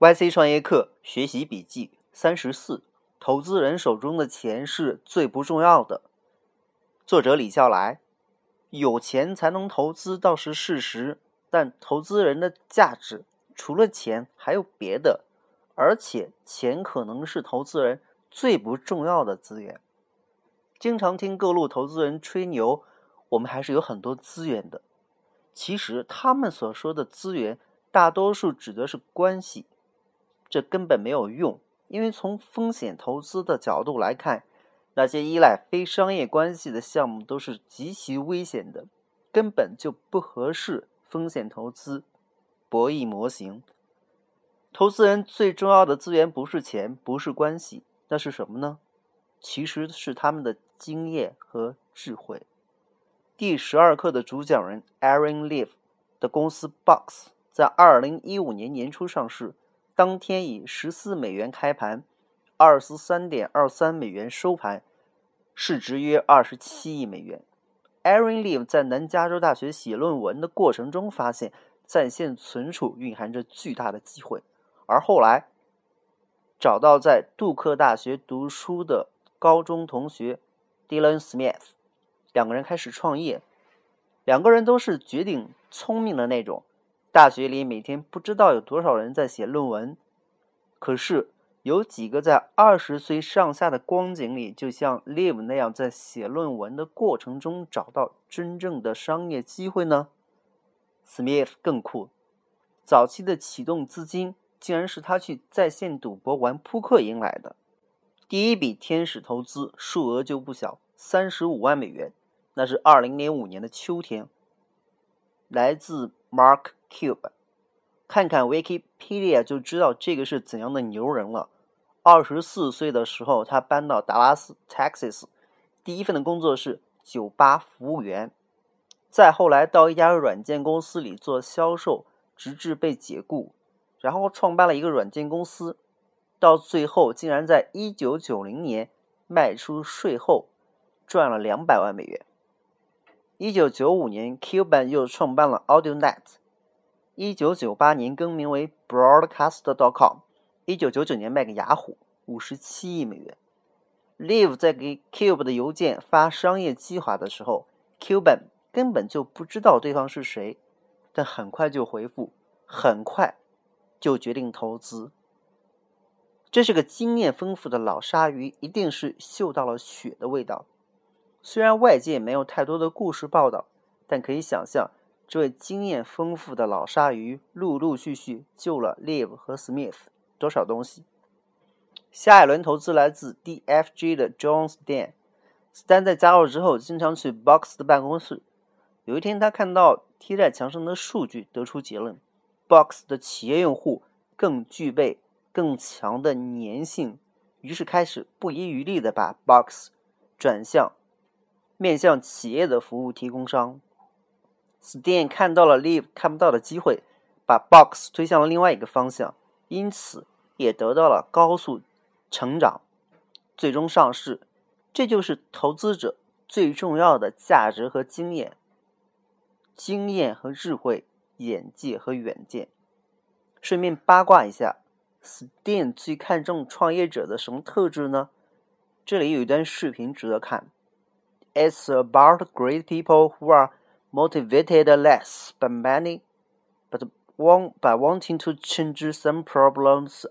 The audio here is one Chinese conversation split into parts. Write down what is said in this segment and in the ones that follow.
YC 创业课学习笔记三十四：投资人手中的钱是最不重要的。作者李笑来。有钱才能投资倒是事实，但投资人的价值除了钱还有别的，而且钱可能是投资人最不重要的资源。经常听各路投资人吹牛，我们还是有很多资源的。其实他们所说的资源，大多数指的是关系，这根本没有用，因为从风险投资的角度来看。那些依赖非商业关系的项目都是极其危险的，根本就不合适风险投资博弈模型。投资人最重要的资源不是钱，不是关系，那是什么呢？其实是他们的经验和智慧。第十二课的主讲人 Aaron Leaf 的公司 Box 在二零一五年年初上市，当天以十四美元开盘。二十三点二三美元收盘，市值约二十七亿美元。Aaron Leaf 在南加州大学写论文的过程中发现，在线存储蕴含着巨大的机会，而后来找到在杜克大学读书的高中同学 Dylan Smith，两个人开始创业。两个人都是绝顶聪明的那种，大学里每天不知道有多少人在写论文，可是。有几个在二十岁上下的光景里，就像 Live 那样，在写论文的过程中找到真正的商业机会呢？Smith 更酷，早期的启动资金竟然是他去在线赌博玩扑克赢来的。第一笔天使投资数额就不小，三十五万美元，那是二零零五年的秋天，来自 Mark Cube。看看 Wikipedia 就知道这个是怎样的牛人了。二十四岁的时候，他搬到达拉斯 （Texas），第一份的工作是酒吧服务员。再后来到一家软件公司里做销售，直至被解雇，然后创办了一个软件公司，到最后竟然在一九九零年卖出税后赚了两百万美元。一九九五年，Cuban 又创办了 AudioNet。一九九八年更名为 Broadcast.com，一九九九年卖给雅虎，五十七亿美元。Live 在给 Cube 的邮件发商业计划的时候，Cuban 根本就不知道对方是谁，但很快就回复，很快就决定投资。这是个经验丰富的老鲨鱼，一定是嗅到了血的味道。虽然外界没有太多的故事报道，但可以想象。这位经验丰富的老鲨鱼陆陆续续救了 Live 和 Smith 多少东西？下一轮投资来自 DFG 的 John Stan。Stan 在加入之后，经常去 Box 的办公室。有一天，他看到贴在墙上的数据，得出结论：Box 的企业用户更具备更强的粘性。于是开始不遗余力的把 Box 转向面向企业的服务提供商。Stan 看到了 Live 看不到的机会，把 Box 推向了另外一个方向，因此也得到了高速成长，最终上市。这就是投资者最重要的价值和经验，经验和智慧，眼界和远见。顺便八卦一下，Stan 最看重创业者的什么特质呢？这里有一段视频值得看。It's about great people who are motivated less by money, but want, by wanting to change some problems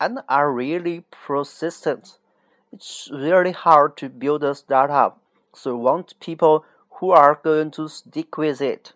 and are really persistent. It's really hard to build a startup, so want people who are going to stick with it.